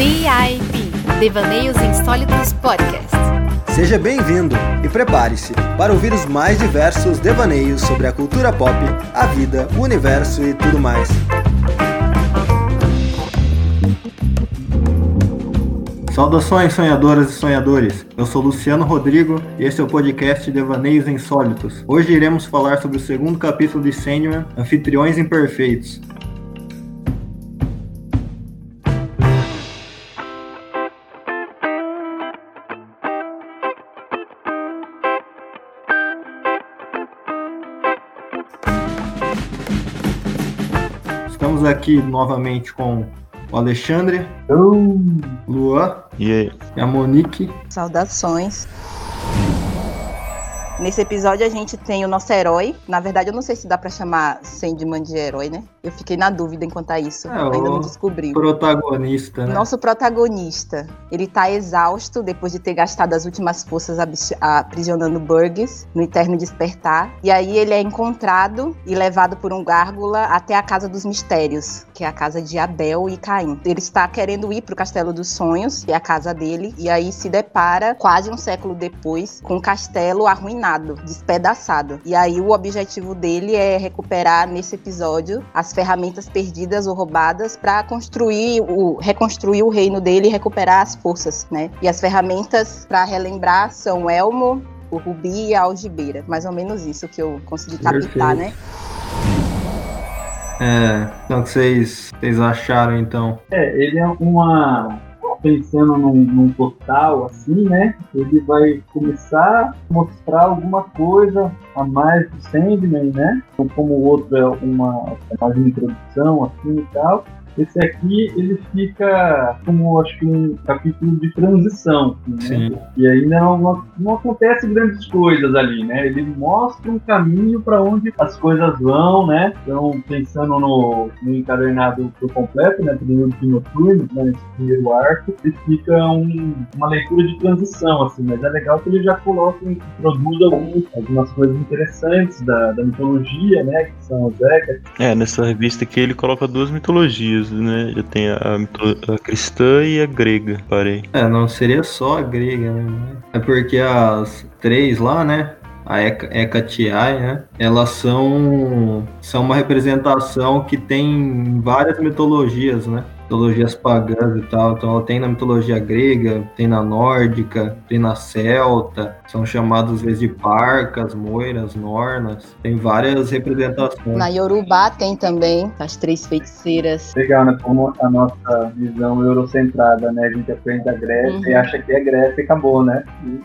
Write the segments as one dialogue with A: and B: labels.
A: DIP Devaneios Insólitos Podcast.
B: Seja bem-vindo e prepare-se para ouvir os mais diversos devaneios sobre a cultura pop, a vida, o universo e tudo mais. Saudações, sonhadoras e sonhadores! Eu sou Luciano Rodrigo e esse é o podcast Devaneios Insólitos. Hoje iremos falar sobre o segundo capítulo de Sandman, Anfitriões Imperfeitos. Aqui novamente com o Alexandre, Luan
C: E
B: e a Monique.
D: Saudações. Nesse episódio a gente tem o nosso herói. Na verdade, eu não sei se dá pra chamar Sandman de herói, né? Eu fiquei na dúvida enquanto a isso.
B: É,
D: ainda não descobri.
B: Protagonista, né?
D: Nosso protagonista, ele tá exausto depois de ter gastado as últimas forças aprisionando Burgess no Eterno Despertar. E aí ele é encontrado e levado por um gárgula até a Casa dos Mistérios, que é a casa de Abel e Caim. Ele está querendo ir pro Castelo dos Sonhos, que é a casa dele, e aí se depara, quase um século depois, com o castelo arruinado, despedaçado. E aí o objetivo dele é recuperar nesse episódio as ferramentas perdidas ou roubadas para construir o reconstruir o reino dele e recuperar as forças, né? E as ferramentas para relembrar são o elmo, o rubi e a algibeira. Mais ou menos isso que eu consegui captar, né?
B: É, então o que vocês, vocês acharam então?
E: É, ele é uma. Pensando num, num total assim, né? Ele vai começar a mostrar alguma coisa a mais do Sandman, né? Como o outro é uma, uma introdução assim e tal. Esse aqui ele fica como acho que um capítulo de transição, assim, né? E ainda não, não, não acontece grandes coisas ali, né? Ele mostra um caminho para onde as coisas vão, né? Então, pensando no, no encadernado por completo, né? Primeiro de noturno, né? Nesse primeiro arco, ele fica um- uma leitura de transição, assim, mas é legal que ele já coloca, introduz algumas, algumas coisas interessantes da, da mitologia, né? Que são os Hecate,
C: É, nessa revista aqui ele coloca duas mitologias, né? Já tem a, mito- a cristã e a grega, parei.
B: É, não seria só a grega, né? É porque as três lá, né? A Heca- Hecatiae, né? Elas são, são uma representação que tem várias mitologias, né? Mitologias pagãs e tal. Então ela tem na mitologia grega, tem na nórdica, tem na celta. São chamadas às vezes de parcas, moiras, nornas. Tem várias representações.
D: Na Yorubá tem também as três feiticeiras.
E: legal, né? Como a nossa visão eurocentrada, né? A gente aprende a Grécia
D: Uhum.
E: e acha que é Grécia e acabou, né? E,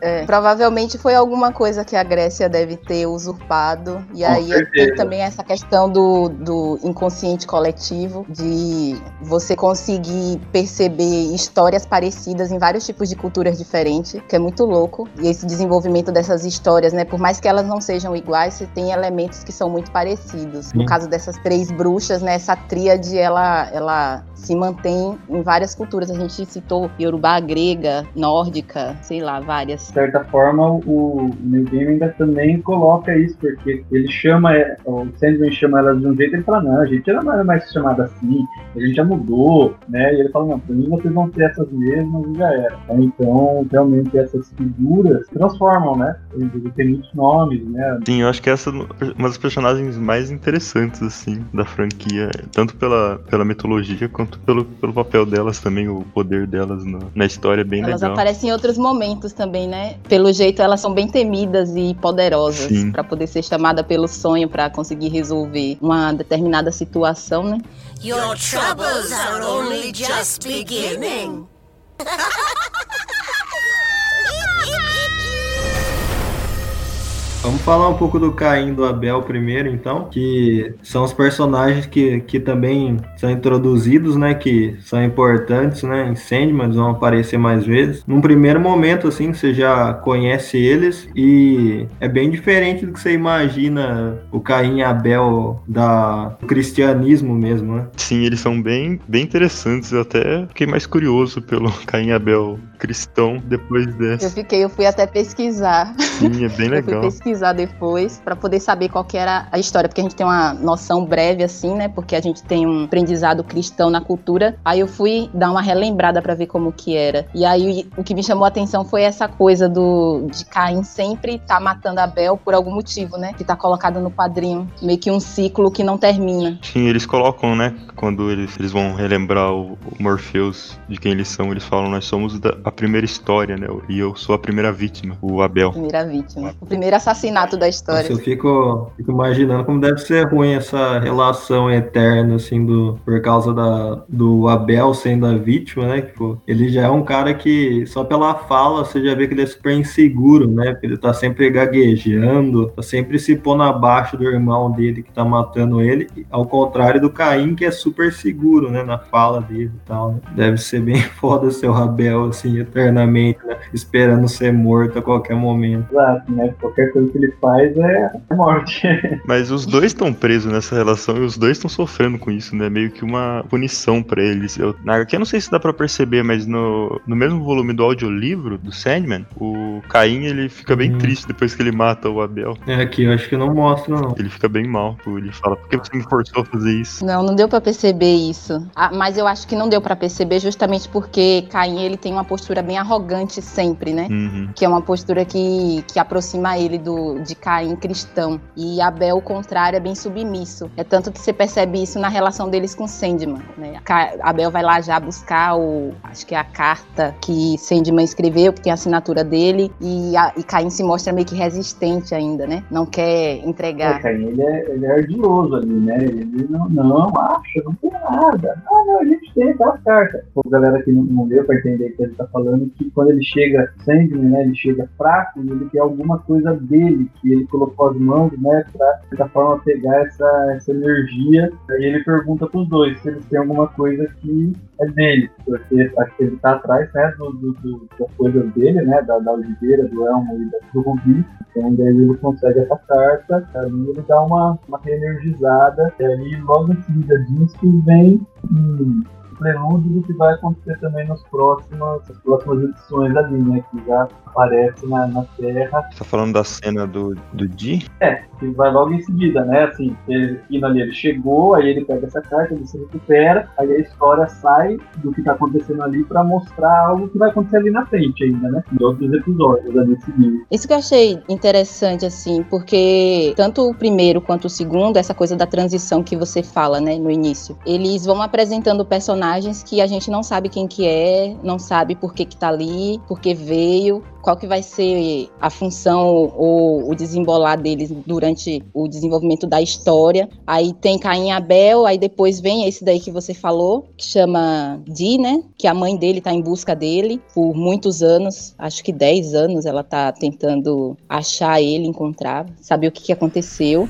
D: É, provavelmente foi alguma coisa que a Grécia deve ter usurpado. E
E: Com
D: aí
E: certeza.
D: tem também essa questão do, do inconsciente coletivo, de você conseguir perceber histórias parecidas em vários tipos de culturas diferentes, que é muito louco. E esse desenvolvimento dessas histórias, né? Por mais que elas não sejam iguais, você tem elementos que são muito parecidos. No
B: Sim.
D: caso dessas três bruxas, né? Essa tríade, ela, ela se mantém em várias culturas. A gente citou Yorubá, grega, nórdica, sei lá, várias.
E: De certa forma, o New Game ainda também coloca isso, porque ele chama, é, o Sandman chama elas de um jeito e ele fala, não, a gente já não é mais chamada assim, a gente já mudou, né? E ele fala, não, pra mim vocês vão ter essas mesmas e já era. Então, realmente, essas figuras transformam, né? Ele tem muitos nomes, né?
C: Sim, eu acho que essa é uma das personagens mais interessantes, assim, da franquia. Tanto pela, pela mitologia, quanto pelo, pelo papel delas também, o poder delas na, na história é bem
D: Elas
C: legal.
D: aparecem em outros momentos também, né? Pelo jeito, elas são bem temidas e poderosas pra poder ser chamada pelo sonho pra conseguir resolver uma determinada situação, né?
F: Your troubles are only just beginning.
B: Vamos falar um pouco do Caim do Abel primeiro, então, que são os personagens que, que também são introduzidos, né, que são importantes, né, em Sandman, vão aparecer mais vezes. Num primeiro momento, assim, você já conhece eles e é bem diferente do que você imagina o Caim e Abel da, do cristianismo mesmo, né?
C: Sim, eles são bem, bem interessantes. Eu até fiquei mais curioso pelo Caim e Abel cristão depois
D: Eu
C: dessa.
D: fiquei, eu fui até pesquisar.
C: Sim, é bem
D: Eu fui
C: legal.
D: pesquisar depois para poder saber qual que era a história, porque a gente tem uma noção breve assim, né? Porque a gente tem um aprendizado cristão na cultura. Aí eu fui dar uma relembrada para ver como que era. E aí o que me chamou a atenção foi essa coisa do de Caim sempre tá matando Abel por algum motivo, né? Que tá colocado no quadrinho, meio que um ciclo que não termina.
C: Sim, eles colocam, né? Quando eles, eles vão relembrar o, o Morpheus de quem eles são, eles falam: Nós somos da, a primeira história, né? E eu sou a primeira vítima, o Abel.
D: Primeira vítima. O primeiro assassinato da história.
B: Nossa, eu fico, fico imaginando como deve ser ruim essa relação eterna, assim, do, por causa da, do Abel sendo a vítima, né? Tipo, ele já é um cara que, só pela fala, você já vê que ele é super inseguro, né? Porque ele tá sempre gaguejando, tá sempre se pondo abaixo do irmão dele que tá matando ele, ao contrário do Caim, que é super seguro, né? Na fala dele e tal, né? Deve ser bem foda ser o Abel, assim, eternamente, né? Esperando ser morto a qualquer momento.
E: Exato, né? Qualquer coisa que ele faz é morte.
C: Mas os dois estão presos nessa relação e os dois estão sofrendo com isso, né? Meio que uma punição pra eles. Eu, na HQ eu não sei se dá pra perceber, mas no, no mesmo volume do audiolivro do Sandman, o Caim ele fica bem
B: Hum.
C: triste depois que ele mata o Abel.
B: É, aqui eu acho que não mostra, não.
C: Ele fica bem mal. Ele fala, por que você me forçou a fazer isso?
D: Não, não deu pra perceber isso. Ah, mas eu acho que não deu pra perceber justamente porque Caim ele tem uma postura bem arrogante sempre, né?
C: Uhum.
D: Que é uma postura que, que aproxima ele do, de Caim cristão. E Abel, o contrário, é bem submisso. É tanto que você percebe isso na relação deles com Sandman. Né? Ca- Abel vai lá já buscar o. Acho que é a carta que Sandman escreveu, que tem a assinatura dele. E, a- e Caim se mostra meio que resistente ainda, né? Não quer
E: É,
D: entregar.
E: Caim, ele é, ele é ardiloso ali, né? Ele não, não acha, não tem nada. Ah, não, a gente tem aquela carta. Pô, galera que não, não deu pra entender o que ele tá falando, que quando ele chega Sandman, né? Ele chega fraco ele tem alguma coisa dele, que ele colocou as mãos, né? De certa forma, pegar essa, essa energia. Aí ele pergunta pros dois se eles têm alguma coisa que é dele, porque acho que ele tá atrás, né, do, do- do- das coisas dele, né, da, da Oliveira, do Elmo e da, do Rubi, então daí ele consegue essa carta, aí ele dá uma, uma reenergizada, e aí logo em seguida disso vem um prelúdio do que vai acontecer também nas próximas, nas próximas edições ali, né, que já aparece na, na Terra,
C: Você tá falando da cena do, do Di?
E: que vai logo em seguida, né? Assim, ele, ali, ele chegou, aí ele pega essa carta, ele se recupera, aí a história sai do que tá acontecendo ali pra mostrar algo que vai acontecer ali na frente ainda, né? Em outros episódios ali seguidos.
D: Isso que eu achei interessante, assim, porque tanto o primeiro quanto o segundo, essa coisa da transição que você fala, né, no início, eles vão apresentando personagens que a gente não sabe quem que é, não sabe por que que tá ali, por que veio, qual que vai ser a função ou o desembolar deles durante o desenvolvimento da história. Aí tem Caim e Abel, aí depois vem esse daí que você falou, que chama Di, né? Que a mãe dele tá em busca dele por muitos anos, acho que 10 anos ela tá tentando achar ele, encontrar, saber o que, que aconteceu.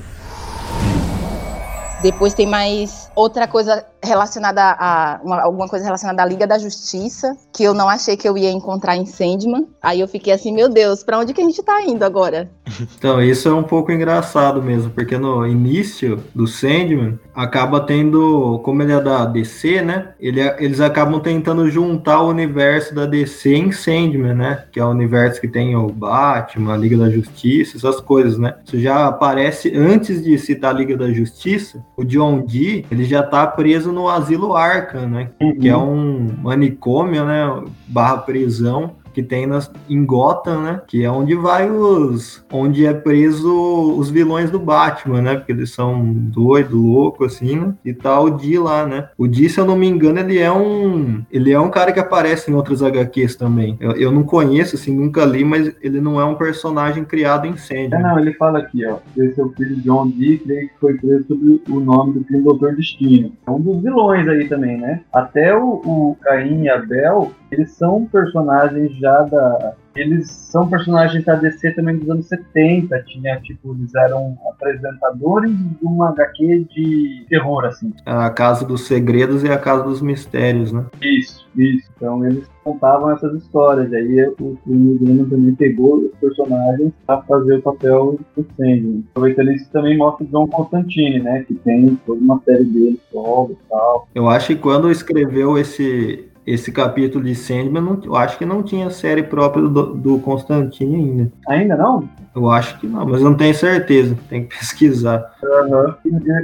D: Depois tem mais outra coisa relacionada a uma- alguma coisa relacionada à Liga da Justiça, que eu não achei que eu ia encontrar em Sandman. Aí eu fiquei assim, meu Deus, pra onde que a gente tá indo agora?
B: Então, isso é um pouco engraçado mesmo, porque no início do Sandman, acaba tendo, como ele é da DC, né? Ele, eles acabam tentando juntar o universo da DC em Sandman, né? Que é o universo que tem o Batman, a Liga da Justiça, essas coisas, né? Isso já aparece antes de citar a Liga da Justiça. O John Dee, ele já tá preso no Asilo Arkham, né? Que é um manicômio, né? Barra prisão que tem nas, em Gotham, né? Que é onde vai os. onde é preso os vilões do Batman, né? Porque eles são doido, louco, assim, né? E tá o Dee lá, né? O Dee, se eu não me engano, ele é um. Ele é um cara que aparece em outras HQs também. Eu, eu não conheço, assim, nunca li, mas ele não é um personagem criado em
E: É,
B: Sandman.
E: não, ele fala aqui, ó. Esse é o filho de John Dee, que foi preso sob o nome do filho Doutor Destino. É um dos vilões aí também, né? Até o, o Caim e Abel, eles são personagens já da. Eles são personagens da DC também dos anos 70. Tinha, tipo, eles eram apresentadores de uma HQ de terror, assim.
B: A Casa dos Segredos e a Casa dos Mistérios, né?
E: Isso, isso. Então eles contavam essas histórias. Aí o Neil Gaiman também pegou os personagens para fazer o papel do Sandman. Aproveitando isso, também mostra o John Constantine, né? Que tem toda uma série dele solo e tal.
B: Eu acho que quando escreveu esse esse capítulo de Sandman, eu acho que não tinha série própria do, do Constantine ainda.
E: Ainda não?
B: Eu acho que não, mas eu não tenho certeza. Tem que pesquisar.
E: Uhum.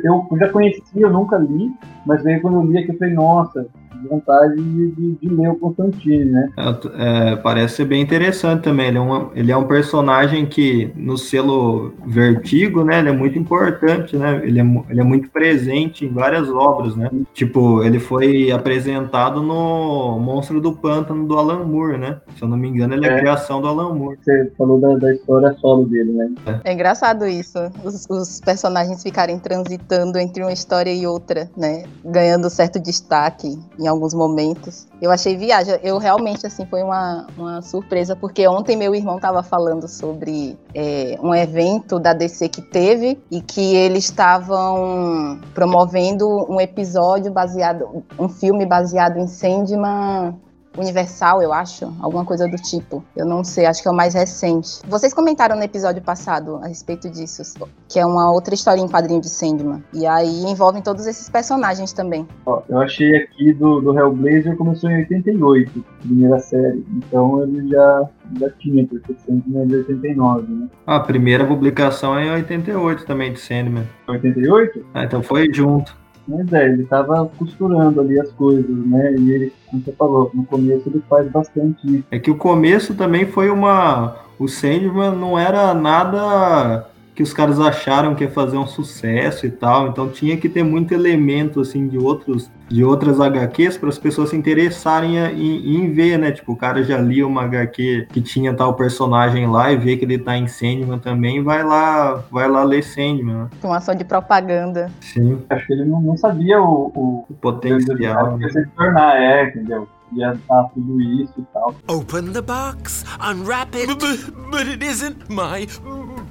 E: Eu, eu já conhecia, eu nunca li, mas aí quando eu li aqui eu falei, nossa, vontade de, de, de, ler o Constantine, né?
B: É, é, parece ser bem interessante também. Ele é, um, ele é um personagem que, no selo Vertigo, né? Ele é muito importante, né? Ele é, ele é muito presente em várias obras, né? Tipo, ele foi apresentado no Monstro do Pântano do Alan Moore, né? Se eu não me engano, ele é, é criação do Alan Moore.
E: Você falou da, da história solo dele, né?
D: É, é engraçado isso. Os, os personagens ficarem transitando entre uma história e outra, né? Ganhando certo destaque em alguns momentos. Eu achei viagem. Eu realmente, assim, foi uma, uma surpresa, porque ontem meu irmão estava falando sobre é, um evento da DC que teve e que eles estavam promovendo um episódio baseado, um filme baseado em Sandman Universal, eu acho, alguma coisa do tipo. Eu não sei, acho que é o mais recente. Vocês comentaram no episódio passado a respeito disso, que é uma outra história em quadrinho de Sandman. E aí envolvem todos esses personagens também.
E: Ó, eu achei aqui do, do Hellblazer começou em 88, primeira série. Então ele já, já tinha, porque Sandman é de 89, né?
B: A primeira publicação é em 88 também de Sandman.
E: 88?
B: Ah, então foi junto.
E: Mas é, ele estava costurando ali as coisas, né? E ele, como você falou, no começo ele faz bastante isso.
B: É que o começo também foi uma. O Sandman não era nada que os caras acharam que ia fazer um sucesso e tal, então tinha que ter muito elemento assim de outros de outras HQs para as pessoas se interessarem em, em, ver, né? Tipo, o cara já lia uma HQ que tinha tal personagem lá e vê que ele tá em Sandman também, vai lá, vai lá ler Sandman. Né?
D: Uma ação de propaganda.
B: Sim.
E: Acho que ele não, não sabia o, o,
B: o potencial.
E: Ele se tornar, é, entendeu? Dar tudo isso e tal.
F: Open the box, unwrap it. But, but it isn't my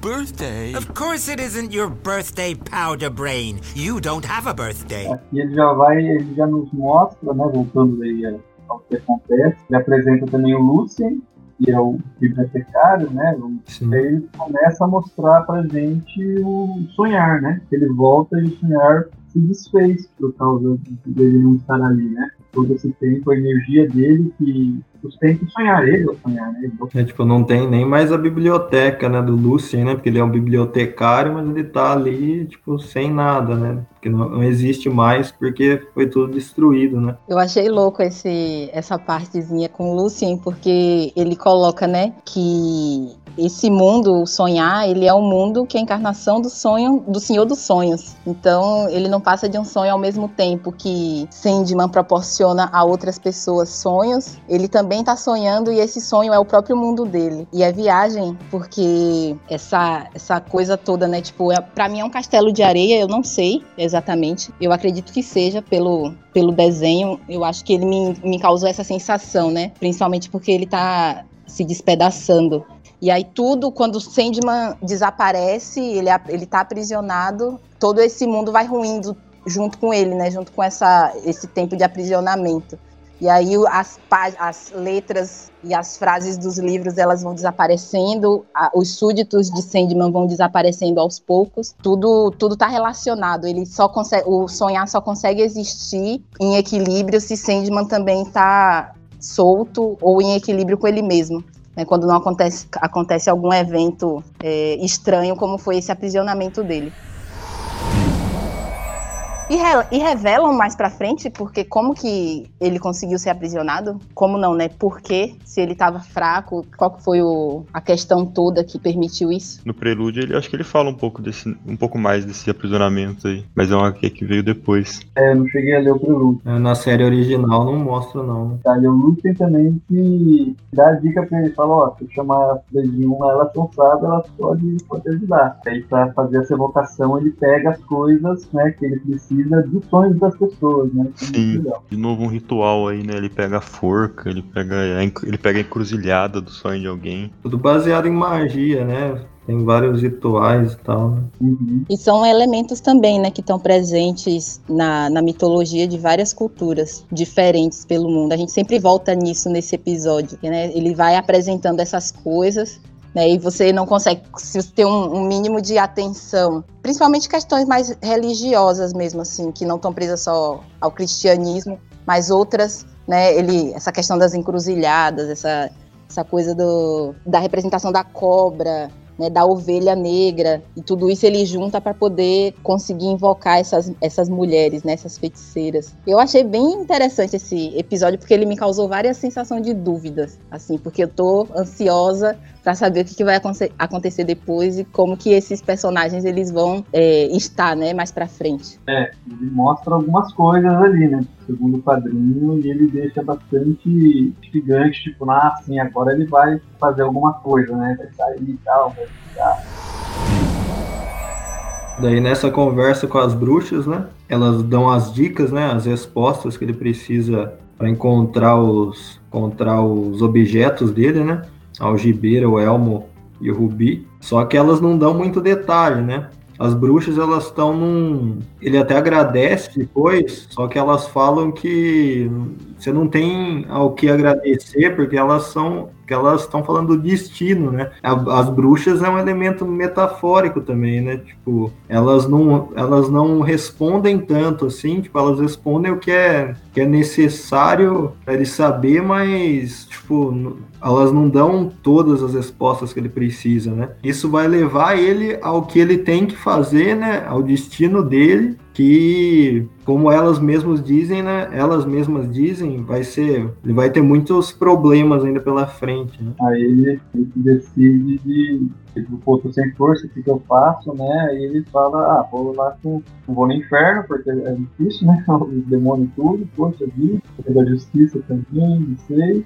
F: birthday. Of course it isn't your birthday, powder brain. You don't have a birthday.
E: Aqui ele já vai, ele já nos mostra, né, voltando aí ao que acontece. Ele apresenta também o Lucien, que é o bibliotecário, né? Sim. Aí ele começa a mostrar pra gente o sonhar, né? Ele volta e o sonhar se desfez por causa dele não estar ali, né? Todo esse tempo, a energia dele que sustenta sonhar ele ou sonhar, né?
B: É, tipo, não tem nem mais a biblioteca, né, do Lucien, né? Porque ele é um bibliotecário, mas ele tá ali, tipo, sem nada, né? Porque não, não existe mais porque foi tudo destruído, né?
D: Eu achei louco esse, essa partezinha com o Lucien, porque ele coloca, né, que esse mundo, sonhar, ele é um mundo que é a encarnação do sonho, do Senhor dos Sonhos. Então, ele não passa de um sonho ao mesmo tempo que Sandman proporciona a outras pessoas sonhos, ele também está sonhando e esse sonho é o próprio mundo dele. E é viagem, porque essa, essa coisa toda, né, tipo, é, para mim é um castelo de areia, eu não sei exatamente. Eu acredito que seja pelo, pelo desenho, eu acho que ele me, me causou essa sensação, né? Principalmente porque ele tá se despedaçando. E aí tudo, quando Sandman desaparece, ele, ele tá aprisionado, todo esse mundo vai ruindo junto com ele, né? Junto com essa, esse tempo de aprisionamento. E aí as, as letras e as frases dos livros elas vão desaparecendo, os súditos de Sandman vão desaparecendo aos poucos. Tudo tudo está relacionado. Ele só consegue, o sonhar só consegue existir em equilíbrio se Sandman também está solto ou em equilíbrio com ele mesmo né, quando não acontece, acontece algum evento é, estranho, como foi esse aprisionamento dele. E, re, e, revelam mais pra frente porque como que ele conseguiu ser aprisionado? Como não, né? Por quê? Se ele tava fraco, qual foi o, a questão toda que permitiu isso?
C: No prelúdio, ele acho que ele fala um pouco desse, um pouco mais desse aprisionamento aí, mas é uma que veio depois.
E: É, eu não cheguei a ler o prelúdio.
B: É, na série original não mostra não.
E: Tá, e o Luke tem também que dá a dica pra ele, fala, ó, se eu chamar de uma, ela cansada, ela pode, pode ajudar. Aí pra fazer essa evocação, ele pega as coisas, né, que ele precisa precisa dos sonhos das pessoas, né?
C: É Sim, de novo um ritual aí, né? Ele pega a forca, ele pega a, ele pega a encruzilhada do sonho de alguém.
B: Tudo baseado em magia, né? Tem vários rituais e tal. Né?
D: Uhum. E são elementos também, né, que estão presentes na, na mitologia de várias culturas diferentes pelo mundo. A gente sempre volta nisso nesse episódio, né? Ele vai apresentando essas coisas né? E você não consegue ter um, mínimo de atenção, principalmente questões mais religiosas mesmo, assim, que não estão presas só ao cristianismo. mas outras, né, ele, essa questão das encruzilhadas, essa, essa coisa do, da representação da cobra, né, da ovelha negra, e tudo isso ele junta para poder conseguir invocar essas, essas mulheres, né, essas feiticeiras. Eu achei bem interessante esse episódio porque ele me causou várias sensações de dúvidas, assim, porque eu tô ansiosa para saber o que, que vai acontecer depois e como que esses personagens eles vão é, estar, né, mais para frente.
E: É, ele mostra algumas coisas ali, né, segundo o quadrinho, e ele deixa bastante gigante, tipo, ah, assim, agora ele vai fazer alguma coisa, né, vai sair e tal, vai ficar.
B: Daí nessa conversa com as bruxas, né, elas dão as dicas, né, as respostas que ele precisa para encontrar os encontrar os objetos dele, né? A algibeira, o elmo e o rubi. Só que elas não dão muito detalhe, né? As bruxas, elas estão num. Ele até agradece depois, só que elas falam que você não tem ao que agradecer, porque elas são que elas estão falando do destino, né? As bruxas é um elemento metafórico também, né? Tipo, elas não, elas não respondem tanto assim, tipo, elas respondem o que é, que é necessário para ele saber, mas, tipo, elas não dão todas as respostas que ele precisa, né? Isso vai levar ele ao que ele tem que fazer, né? Ao destino dele que, como elas mesmas dizem, né? Elas mesmas dizem, vai ser, ele vai ter muitos problemas ainda pela frente. Né?
E: Aí ele, ele decide de tipo, pô, tô sem força, o que, que eu faço, né? Aí ele fala, ah, vou lá com. Vou no inferno, porque é difícil, né? Os demônios tudo, poxa vida, da justiça também, não sei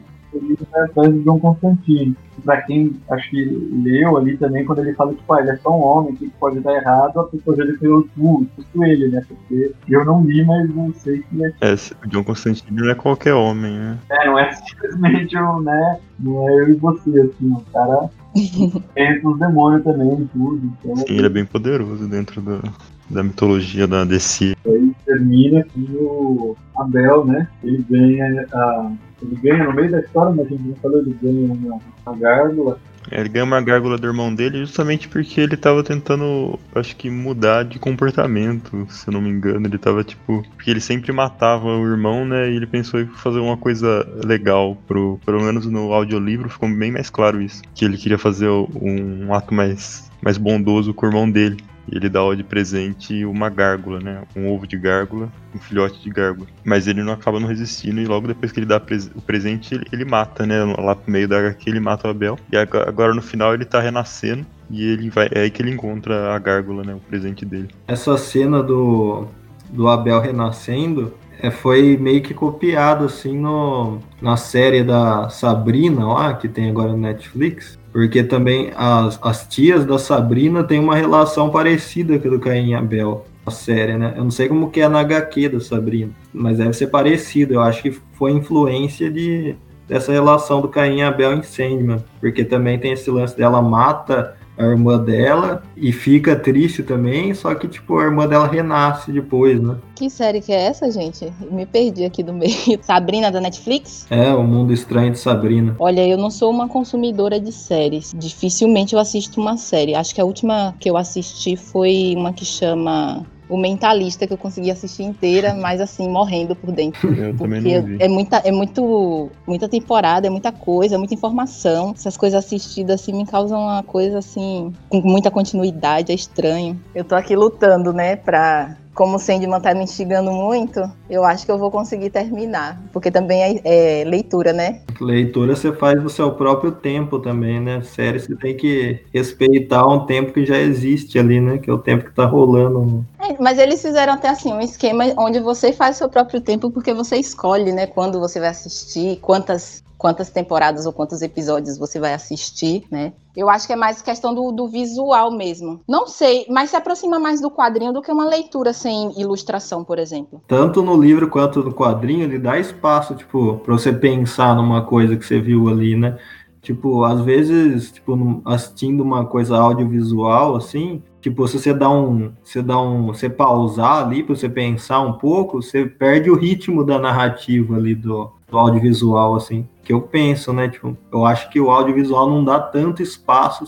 E: atrás de John Constantine. Pra quem acho que leu ali também, quando ele fala que tipo, ah, ele é só um homem, que pode dar errado, a pessoa já criou tudo, tudo ele, né? Porque eu não li, mas não sei que é.
C: É, o John Constantine não é qualquer homem, né?
E: É, não é simplesmente um, né? Não é eu e você, assim, o cara entra os demônios também, tudo. Então,
C: Sim, ele é bem poderoso dentro do, da mitologia da DC.
E: Aí termina com o Abel, né? Ele ganha a. Ele ganha no meio da história, mas a gente não falou, ele ganha uma, uma gárgula.
C: É, ele ganha uma gárgula do irmão dele justamente porque ele tava tentando, acho que, mudar de comportamento, se eu não me engano. Ele tava tipo. Porque ele sempre matava o irmão, né? E ele pensou em fazer uma coisa legal. Pro, pelo menos no audiolivro ficou bem mais claro isso. Que ele queria fazer um, um ato mais, mais bondoso com o irmão dele. Ele dá de presente uma gárgula, né? Um ovo de gárgula, um filhote de gárgula. Mas ele não acaba não resistindo e logo depois que ele dá o presente, ele, ele mata, né? Lá pro meio da HQ ele mata o Abel. E agora no final ele tá renascendo e ele vai. É aí que ele encontra a gárgula, né? O presente dele.
B: Essa cena do, do Abel renascendo é, foi meio que copiado assim no, na série da Sabrina lá, que tem agora no Netflix. Porque também as, as tias da Sabrina têm uma relação parecida com a do Caim e Abel, a série, né? Eu não sei como que é na HQ da Sabrina, mas deve ser parecido. Eu acho que foi influência de, dessa relação do Caim e Abel em Sandman. Porque também tem esse lance dela mata a irmã dela e fica triste também, só que, tipo, a irmã dela renasce depois, né?
D: Que série que é essa, gente? Me perdi aqui do meio. Sabrina da Netflix?
B: É, O Mundo Estranho de Sabrina.
D: Olha, eu não sou uma consumidora de séries. Dificilmente eu assisto uma série. Acho que a última que eu assisti foi uma que chama o Mentalista, que eu consegui assistir inteira, mas assim, morrendo por dentro.
C: Eu porque
D: é muita, é muito, muita temporada, é muita coisa, é muita informação. Essas coisas assistidas assim me causam uma coisa assim, com muita continuidade, é estranho. Eu tô aqui lutando, né, pra como o Sandman tá me instigando muito, eu acho que eu vou conseguir terminar. Porque também é, é, leitura, né?
B: Leitura você faz no seu próprio tempo também, né? Série você tem que respeitar um tempo que já existe ali, né? Que é o tempo que tá rolando.
D: É, mas eles fizeram até assim um esquema onde você faz seu próprio tempo porque você escolhe, né? Quando você vai assistir, quantas quantas temporadas ou quantos episódios você vai assistir, né? Eu acho que é mais questão do, do, visual mesmo. Não sei, mas se aproxima mais do quadrinho do que uma leitura sem ilustração, por exemplo.
B: Tanto no livro quanto no quadrinho, ele dá espaço, tipo, para você pensar numa coisa que você viu ali, né? Tipo, às vezes, tipo, assistindo uma coisa audiovisual, assim, tipo, se você dá um, você dá um, você pausar ali para você pensar um pouco, você perde o ritmo da narrativa ali do, do audiovisual, assim, que eu penso, né? Tipo, eu acho que o audiovisual não dá tanto espaço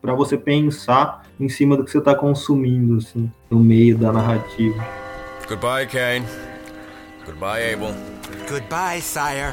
B: para você pensar em cima do que você está consumindo, assim, no meio da narrativa.
G: Goodbye, Kane. Goodbye, Abel.
F: Goodbye, sire.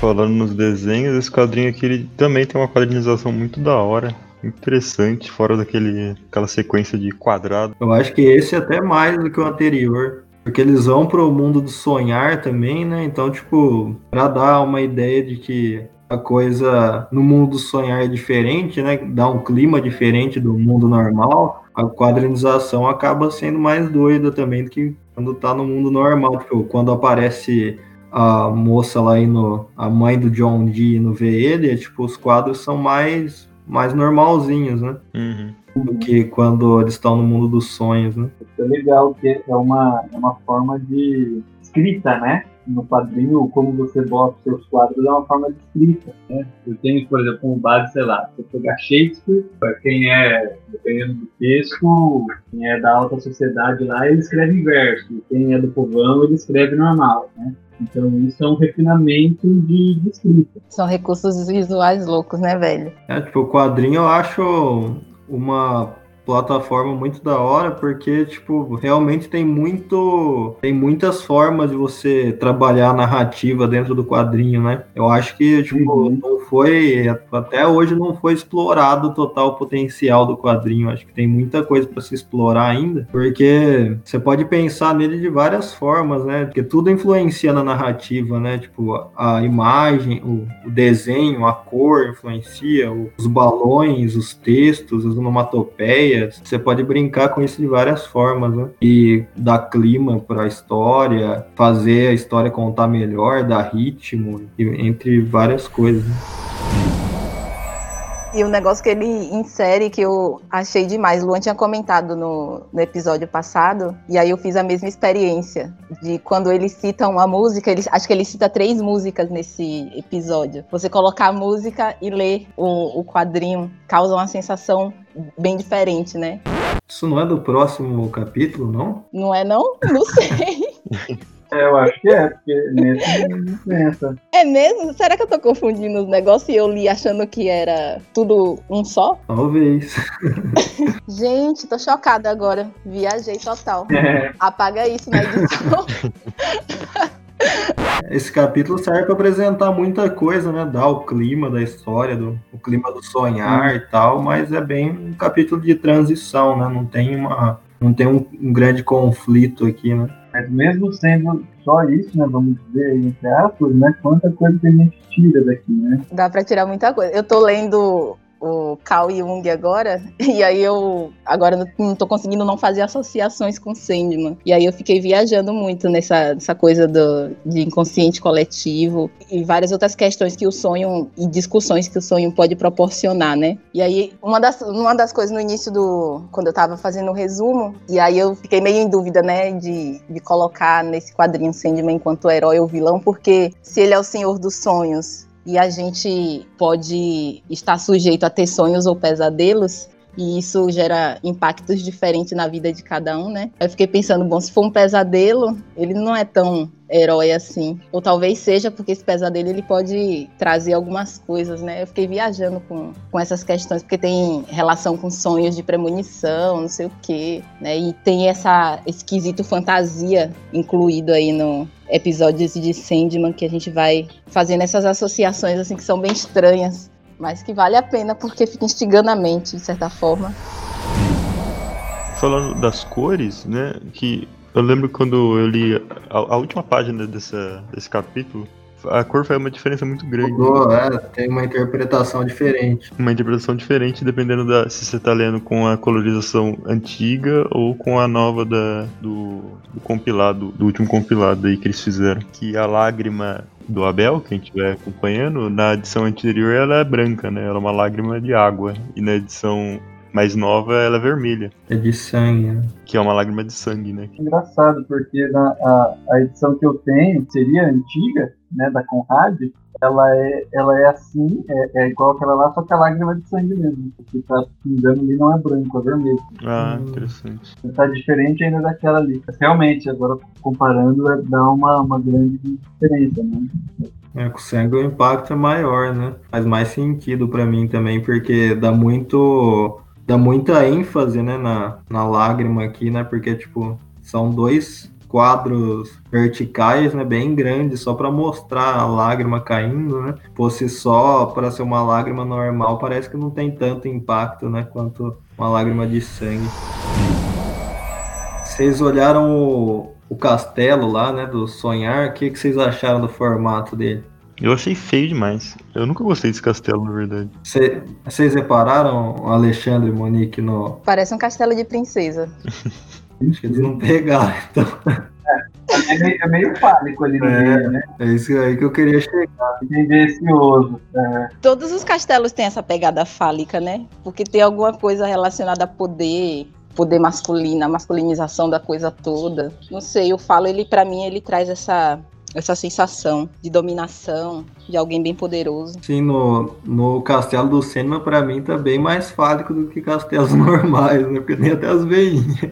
C: Falando nos desenhos, esse quadrinho aqui ele também tem uma quadrinização muito da hora. Interessante, fora daquele aquela sequência de quadrado.
B: Eu acho que esse é até mais do que o anterior. Porque eles vão pro mundo do sonhar também, né? Então, tipo, pra dar uma ideia de que a coisa no mundo do sonhar é diferente, né? Dá um clima diferente do mundo normal, a quadrinização acaba sendo mais doida também do que quando tá no mundo normal. Tipo, quando aparece a moça lá indo, a mãe do John Dee indo ver ele, é, tipo, os quadros são mais, mais normalzinhos, né?
C: Uhum.
B: Do que quando eles estão no mundo dos sonhos, né?
E: Isso é legal, que é uma, é uma forma de escrita, né? No quadrinho, como você bota seus quadros, é uma forma de escrita, né? Eu tenho, por exemplo, um base, sei lá, se eu pegar Shakespeare, para quem é, dependendo do texto, quem é da alta sociedade lá, ele escreve em verso, quem é do povão, ele escreve normal, né? Então isso é um refinamento de, de escrita.
D: São recursos visuais loucos, né, velho?
B: É, tipo, o quadrinho eu acho uma plataforma muito da hora, porque, tipo, realmente tem muito. Tem muitas formas de você trabalhar a narrativa dentro do quadrinho, né? Eu acho que, tipo,
E: Uhum.
B: não foi. Até hoje não foi explorado o total potencial do quadrinho. Acho que tem muita coisa para se explorar ainda, porque você pode pensar nele de várias formas, né? Porque tudo influencia na narrativa, né? Tipo, a imagem, o, o desenho, a cor influencia, os balões, os textos, as onomatopeias. Você pode brincar com isso de várias formas, né? E dar clima para a história, fazer a história contar melhor, dar ritmo, entre várias coisas. né?
D: E o negócio que ele insere que eu achei demais. Luan tinha comentado no, no episódio passado, e aí eu fiz a mesma experiência. De quando ele cita uma música, ele, acho que ele cita três músicas nesse episódio. Você colocar a música e ler o, o quadrinho causa uma sensação bem diferente, né?
B: Isso não é do próximo capítulo, não?
D: Não é não? Não sei.
E: É, eu acho que é, porque nesse não pensa.
D: É mesmo? Será que eu tô confundindo os negócios e eu li achando que era tudo um só?
B: Talvez.
D: Gente, tô chocada agora. Viajei total.
E: É,
D: Apaga isso na edição.
B: Esse capítulo serve para apresentar muita coisa, né? Dar o clima da história, do, o clima do sonhar e tal, mas é bem um capítulo de transição, né? Não tem uma. Não tem um, um grande conflito aqui, né?
E: Mas mesmo sendo só isso, né, vamos dizer entre aspas, né, quanta coisa que a gente tira daqui, né?
D: Dá pra tirar muita coisa. Eu tô lendo o Carl Jung agora, e aí eu agora não- tô conseguindo não fazer associações com Sandman. E aí eu fiquei viajando muito nessa, nessa coisa do, de inconsciente coletivo e várias outras questões que o sonho e discussões que o sonho pode proporcionar, né? E aí uma das, uma das coisas no início do quando eu tava fazendo o resumo, e aí eu fiquei meio em dúvida, né, de, de colocar nesse quadrinho Sandman enquanto herói ou vilão, porque se ele é o senhor dos sonhos e a gente pode estar sujeito a ter sonhos ou pesadelos. E isso gera impactos diferentes na vida de cada um, né? Eu fiquei pensando, bom, se for um pesadelo, ele não é tão herói assim. Ou talvez seja, porque esse pesadelo ele pode trazer algumas coisas, né? Eu fiquei viajando com, com essas questões, porque tem relação com sonhos de premonição, não sei o quê, né? E tem essa esquisito fantasia incluído aí no episódios de Sandman que a gente vai fazendo essas associações assim que são bem estranhas, mas que vale a pena porque fica instigando a mente de certa forma.
C: Falando das cores, né? Que eu lembro quando eu li a, a última página dessa, desse capítulo, a cor faz uma diferença muito grande.
B: Mudou, é, tem uma interpretação diferente.
C: Uma interpretação diferente dependendo da se você tá lendo com a colorização antiga ou com a nova da, do, do compilado, do último compilado aí que eles fizeram. Que a lágrima do Abel, quem estiver acompanhando, na edição anterior ela é branca, né? Ela é uma lágrima de água. E na edição mais nova ela é vermelha,
B: É de sangue, né?
C: que é uma lágrima de sangue, né?
E: Engraçado, porque na, a, a edição que eu tenho, seria antiga, né, da Conrad, ela é, ela é assim, é, é igual aquela lá, só que a lágrima é de sangue mesmo. O que tá pingando ali não é branco, é vermelho.
C: Ah,
B: Hum.
C: interessante.
E: Tá diferente ainda daquela ali. Realmente, agora comparando, é- dá uma, uma grande diferença, né?
B: É, com sangue o impacto é maior, né? Faz mais sentido pra mim também, porque dá muito. Dá muita ênfase, né, na, na lágrima aqui, né? Porque, tipo, são dois quadros verticais, né, bem grandes, só para mostrar a lágrima caindo, né? Fosse só para ser uma lágrima normal, parece que não tem tanto impacto, né, quanto uma lágrima de sangue. Vocês olharam o, o castelo lá, né, do Sonhar, o que, que vocês acharam do formato dele?
C: Eu achei feio demais. Eu nunca gostei desse castelo, na verdade.
B: Cê- Vocês repararam, o Alexandre e Monique, no...
D: Parece um castelo de princesa.
B: Acho que eles não pegaram, então
E: É meio, é meio fálico ali no
B: É.
E: meio, né?
B: é isso aí que eu queria chegar.
E: Tendencioso. É.
D: Todos os castelos têm essa pegada fálica, né? Porque tem alguma coisa relacionada a poder, poder masculino, a masculinização da coisa toda. Não sei, eu falo, ele para mim ele traz essa essa sensação de dominação, de alguém bem poderoso.
B: Sim, no, no castelo do Senna, pra mim, tá bem mais fálico do que castelos normais, né? Porque tem até as veinhas.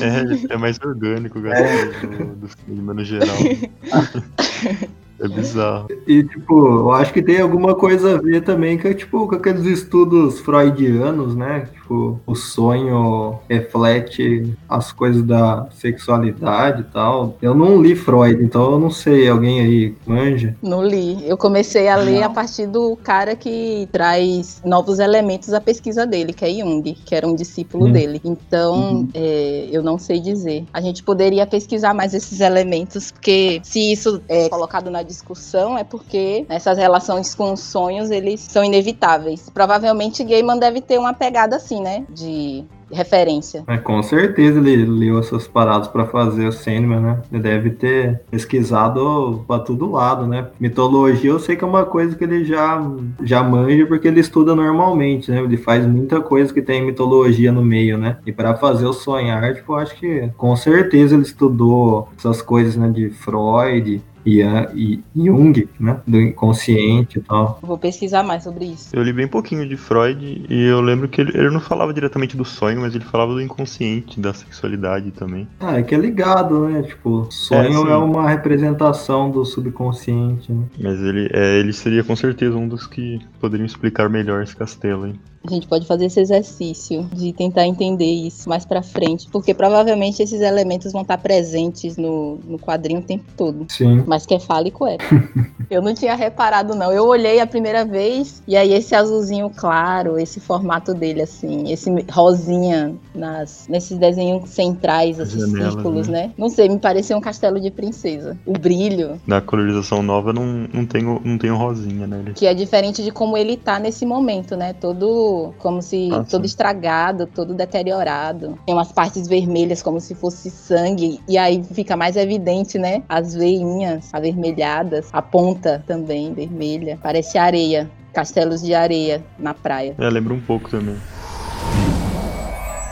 C: É, é mais orgânico o castelo do, do cinema no geral. É bizarro.
B: E, tipo, eu acho que tem alguma coisa a ver também com, tipo, com aqueles estudos freudianos, né? Tipo, o sonho reflete as coisas da sexualidade e tal. Eu não li Freud, então eu não sei. Alguém aí manja?
D: Não li. Eu comecei a ler a partir do cara que traz novos elementos à pesquisa dele, que é Jung, que era um discípulo
B: Hum.
D: dele. Então, é, eu não sei dizer. A gente poderia pesquisar mais esses elementos, porque se isso é colocado na discussão, é porque essas relações com os sonhos, eles são inevitáveis. Provavelmente Gaiman deve ter uma pegada assim, né? De referência.
B: É, com certeza ele leu essas paradas pra fazer o Sandman, né? Ele deve ter pesquisado pra todo lado, né? Mitologia eu sei que é uma coisa que ele já, já manja porque ele estuda normalmente, né? Ele faz muita coisa que tem mitologia no meio, né? E pra fazer o sonhar, tipo, eu acho que com certeza ele estudou essas coisas, né? De Freud e, e Jung, né? Do inconsciente e tal.
D: Vou pesquisar mais sobre isso.
C: Eu li bem pouquinho de Freud e eu lembro que ele, ele não falava diretamente do sonho, mas ele falava do inconsciente, da sexualidade também.
B: Ah, é que é ligado, né? Tipo, sonho
C: sim.
B: é, uma representação do subconsciente, né?
C: Mas ele, é, ele seria com certeza um dos que poderiam explicar melhor esse castelo, hein?
D: A gente pode fazer esse exercício de tentar entender isso mais pra frente, porque provavelmente esses elementos vão estar presentes no, no quadrinho o tempo todo.
B: Sim.
D: Mas que é fálico é. Eu não tinha reparado, não. Eu olhei a primeira vez e aí esse azulzinho claro, esse formato dele, assim, esse rosinha nas, nesses desenhos centrais,
C: As
D: esses
C: janelas,
D: círculos, né? Não sei, me pareceu um castelo de princesa. O brilho,
C: Na colorização nova não, não, tem, não tem o rosinha, né?
D: Que é diferente de como ele tá nesse momento, né? Todo como se
C: Ah,
D: todo estragado, todo deteriorado. Tem umas partes vermelhas como se fosse sangue e aí fica mais evidente, né? As veinhas avermelhadas, a ponta também vermelha, parece areia. Castelos de areia na praia.
C: É, lembra um pouco também.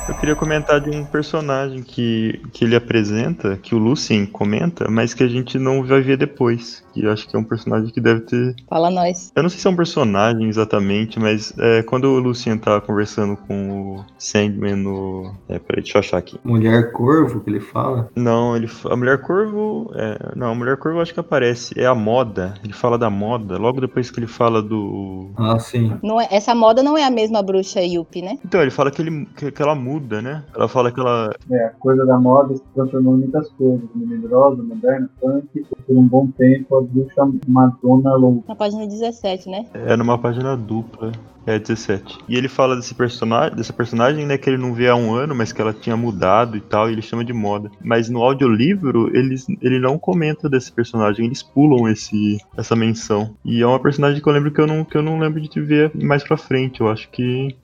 C: Eu queria comentar de um personagem que, que ele apresenta, que o Lucien comenta, mas que a gente não vai ver depois. Que eu acho que é um personagem que deve ter.
D: Fala nós.
C: Eu não sei se é um personagem exatamente, mas é, quando o Lucien tá conversando com o Sandman no. É, peraí, deixa eu achar aqui.
B: Mulher Corvo, que ele fala.
C: Não, ele, a Mulher Corvo. é, não, a Mulher Corvo eu acho que aparece. É a moda. Ele fala da moda. Logo depois que ele fala do.
B: Ah, sim.
D: Não é- essa moda não é a mesma bruxa Yuppie, né?
C: Então, ele fala que, ele, que, que ela muda, né? Ela fala que ela.
E: É, a coisa da moda se transformou em muitas coisas. Melindrosa, moderna, punk. Por um bom tempo, a bruxa Madonna Louca.
D: Na página 17, né?
C: É numa página dupla. É 17. E ele fala desse personagem, dessa personagem, né, que ele não vê há um ano, mas que ela tinha mudado e tal, e ele chama de moda. Mas no audiolivro, eles, ele não comenta desse personagem, eles pulam esse, essa menção. E é uma personagem que eu lembro que eu não, que eu não lembro de te ver mais pra frente. Eu acho que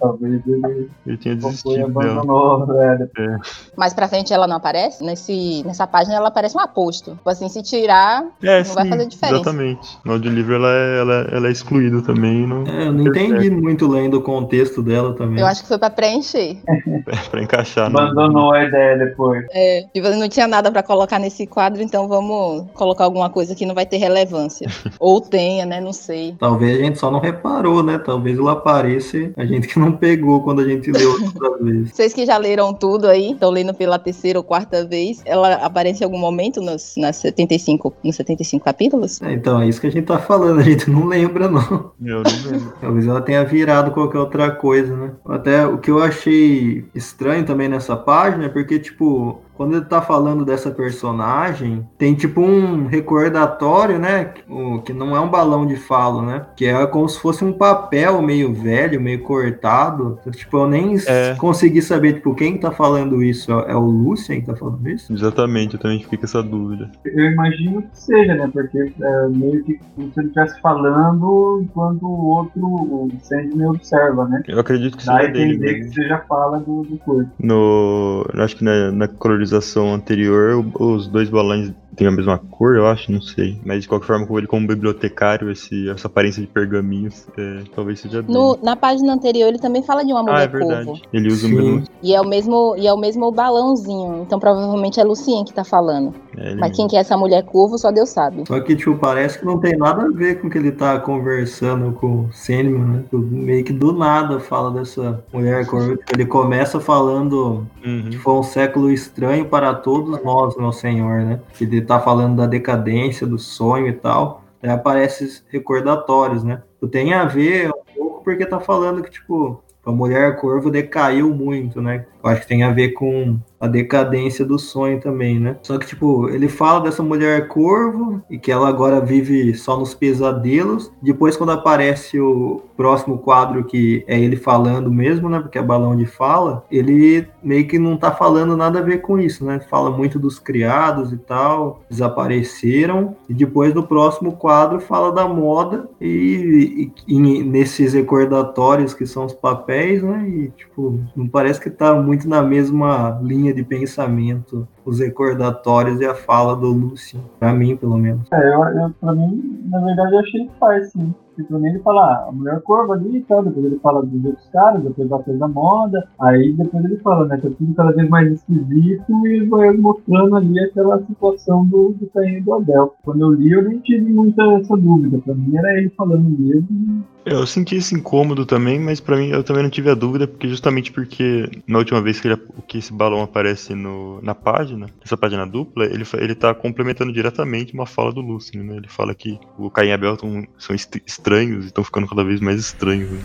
E: Talvez ele
C: ele tenha
E: foi
C: desistido dela.
E: abandonou. É,
D: Mais pra frente ela não aparece. Nesse, nessa página ela aparece um aposto. Tipo assim, se tirar,
C: É,
D: Não vai fazer diferença.
C: Exatamente. No audiolivro ela é, ela, ela é excluída também, não,
B: É, eu não entendi muito lendo o contexto dela também.
D: eu acho que foi pra preencher.
C: pra encaixar. no-
E: abandonou a ideia depois.
D: É, tipo, não tinha nada pra colocar nesse quadro, então vamos colocar alguma coisa que não vai ter relevância. Ou tenha, né? Não sei.
B: Talvez a gente só não reparou, né? Talvez ela apareça e a gente que não pegou quando a gente leu outras vezes.
D: Vocês que já leram tudo aí, estão lendo pela terceira ou quarta vez, ela aparece em algum momento nos, nas 75, nos 75 capítulos?
B: É, então, é isso que a gente tá falando, a gente não lembra, não.
C: Eu não lembro.
B: Talvez ela tenha virado qualquer outra coisa, né? Até o que eu achei estranho também nessa página é porque, tipo, quando ele tá falando dessa personagem, tem tipo um recordatório, né? O, que não é um balão de falo, né? Que é como se fosse um papel meio velho, meio cortado. Tipo, eu nem
C: É.
B: consegui saber, tipo, quem tá falando isso. É o Lucien que tá falando isso?
C: Exatamente, eu também fico com essa dúvida.
E: Eu imagino que seja, né? Porque é meio que como se ele estivesse falando enquanto o outro, o Sandman, observa, né?
C: Eu acredito que
E: Dá a
C: seja dele
E: entender que seja fala do, do corpo.
C: No, eu acho que na, na colorização anterior, o- os dois balões têm a mesma cor, eu acho, não sei. Mas de qualquer forma, como ele como bibliotecário, esse, essa aparência de pergaminhos, é, talvez seja.
D: No- na página anterior ele também fala de uma
C: ah,
D: mulher
C: é verdade.
D: corvo.
C: Ele usa o mesmo.
D: E é o mesmo, e é o mesmo balãozinho. Então provavelmente é Lucien que tá falando.
C: É,
D: Mas quem que é essa mulher corvo, só Deus sabe.
B: Só que, tipo, parece que não tem nada a ver com o que ele tá conversando com o Sandman, né? Tipo, Meio que do nada fala dessa mulher corvo. Tipo, Ele começa falando
C: Uhum.
B: que foi um século estranho para todos nós, meu senhor, né? Que ele tá falando da decadência, do sonho e tal. Aí aparece recordatórios, né? Tem a ver um pouco porque tá falando que, tipo, a mulher corvo decaiu muito, né? Eu acho que tem a ver com a decadência do sonho também, né? Só que, tipo, ele fala dessa mulher corvo e que ela agora vive só nos pesadelos. Depois, quando aparece o próximo quadro, que é ele falando mesmo, né? Porque é balão de fala, ele meio que não tá falando nada a ver com isso, né? Fala muito dos criados e tal, desapareceram. E depois, no próximo quadro, fala da moda e, e- e nesses recordatórios que são os papéis, né? E, tipo, não parece que tá muito na mesma linha de pensamento os recordatórios e a fala do Lúcio, pra mim, pelo menos.
E: É, eu, eu, pra mim, na verdade, eu achei que faz, sim. Porque pra mim ele fala, ah, a mulher corva ali e tal, depois ele fala dos outros caras, depois da coisa da moda, aí depois ele fala, né, que é tudo cada vez mais esquisito e vai mostrando ali aquela situação do, do Caim e do Abel. Quando eu li, eu nem tive muita essa dúvida, pra mim era ele falando mesmo.
C: Eu senti esse incômodo também, mas pra mim eu também não tive a dúvida, porque justamente porque na última vez que, ele- que esse balão aparece no, na página, essa página dupla, ele, ele tá complementando diretamente uma fala do Lucien, né? Ele fala que o Caim e Abel tão- são est- estranhos e estão ficando cada vez mais estranhos. né?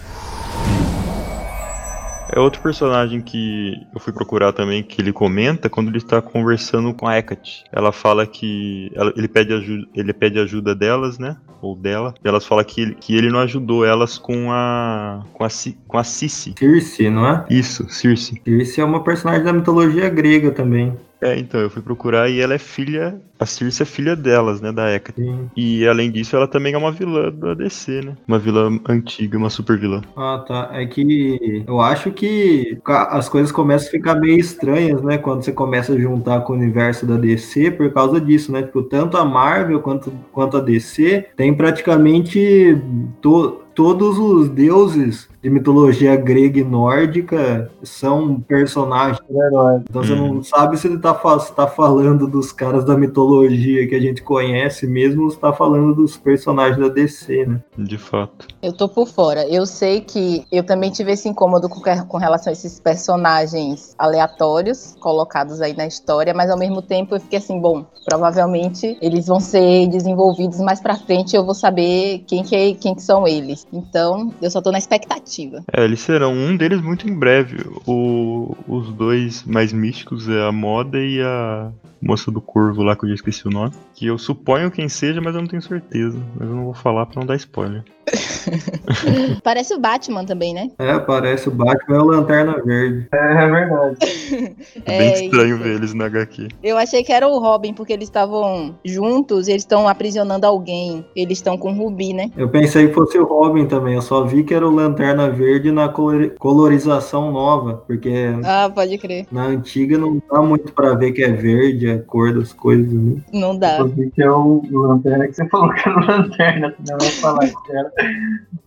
C: É outro personagem que eu fui procurar também, que ele comenta quando ele está conversando com a Hecate. Ela fala que ela- ele, pede ajuda, ele pede ajuda delas, né? Ou dela. E elas falam que ele, que ele não ajudou elas com a. com a, com a Cici.
B: Circe, não é?
C: Isso, Circe.
B: Circe é uma personagem da mitologia grega também.
C: É, então, eu fui procurar e ela é filha. A Circe é filha delas, né? Da Hecate. E além disso, ela também é uma vilã da DC, né? Uma vilã antiga, uma super vilã.
B: Ah, tá. É que eu acho que as coisas começam a ficar meio estranhas, né? Quando você começa a juntar com o universo da DC por causa disso, né? Tipo, tanto a Marvel quanto, quanto a DC tem praticamente to- todos os deuses de mitologia grega e nórdica são personagens.
E: Super-herói.
B: Então você
C: Uhum.
B: não sabe se ele tá, se tá falando dos caras da mitologia que a gente conhece mesmo, ou se tá falando dos personagens da DC, né?
C: De fato.
D: Eu tô por fora. Eu sei que eu também tive esse incômodo com, com relação a esses personagens aleatórios colocados aí na história, mas ao mesmo tempo eu fiquei assim, bom, provavelmente eles vão ser desenvolvidos mais pra frente e eu vou saber quem que, é- quem que são eles. Então, eu só tô na expectativa.
C: É, eles serão. Um deles muito em breve. O, os dois mais místicos é a Moda e a moça do Corvo lá, que eu já esqueci o nome. Que eu suponho quem seja, mas eu não tenho certeza. Mas eu não vou falar pra não dar spoiler.
D: Parece o Batman também, né?
B: É, parece o Batman e o Lanterna Verde.
E: É, verdade.
C: É bem
D: É
C: estranho
D: isso.
C: ver eles na HQ.
D: Eu achei que era o Robin, porque eles estavam juntos e eles estão aprisionando alguém. Eles estão com o Rubi, né?
B: Eu pensei que fosse o Robin também, eu só vi que era o Lanterna Verde na colori- colorização nova, porque
D: Ah, pode crer.
B: na antiga não dá muito pra ver que é verde a cor das coisas. Né?
D: Não dá.
E: Eu vi que é o, o Lanterna que você falou que era o Lanterna, senão eu ia falar que era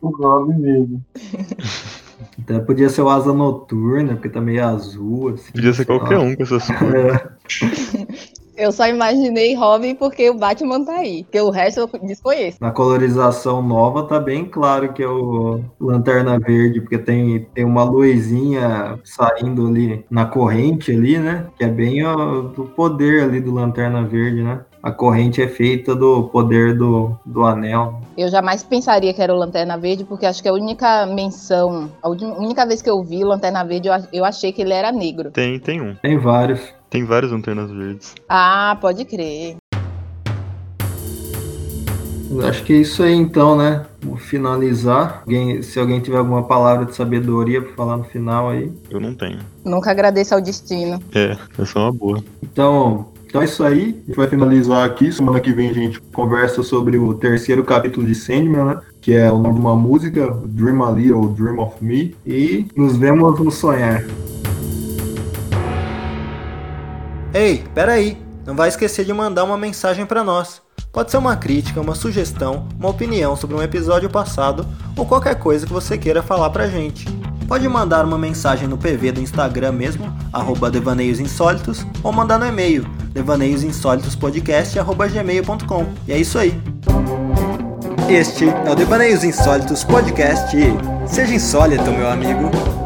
E: o Robin mesmo.
B: Até podia ser o Asa Noturna, porque tá meio azul. Assim,
C: Podia ser qualquer um com essas cores.
B: É,
D: Eu só imaginei Robin porque o Batman tá aí. Porque o resto eu desconheço.
B: na colorização nova tá bem claro que é o Lanterna Verde, porque tem, tem uma luzinha saindo ali na corrente ali, né? Que é bem ó, do poder ali do Lanterna Verde, né? A corrente é feita do poder do, do anel.
D: Eu jamais pensaria que era o Lanterna Verde, porque acho que a única menção, a única vez que eu vi o Lanterna Verde, eu, eu achei que ele era negro.
C: Tem, tem um.
B: Tem vários.
C: Tem várias lanternas verdes.
D: Ah, pode crer.
H: Acho que é isso aí então, né? Vou finalizar. Alguém- se alguém tiver alguma palavra de sabedoria pra falar no final aí.
C: Eu não tenho.
D: Nunca agradeço ao destino.
C: É, essa é uma boa.
H: Então, então é isso aí. A gente vai finalizar aqui. Semana que vem a gente conversa sobre o terceiro capítulo de Sandman, né? Que é o nome de uma música, Dream a Little, Dream of Me. E nos vemos no sonhar.
B: Ei, peraí, não vai esquecer de mandar uma mensagem para nós. Pode ser uma crítica, uma sugestão, uma opinião sobre um episódio passado ou qualquer coisa que você queira falar pra gente. Pode mandar uma mensagem no PV do Instagram mesmo, arroba Devaneios Insólitos, ou mandar no e-mail, devaneiosinsólitospodcast.gmail.com. E é isso aí. Este é o Devaneios Insólitos Podcast. Seja insólito, meu amigo.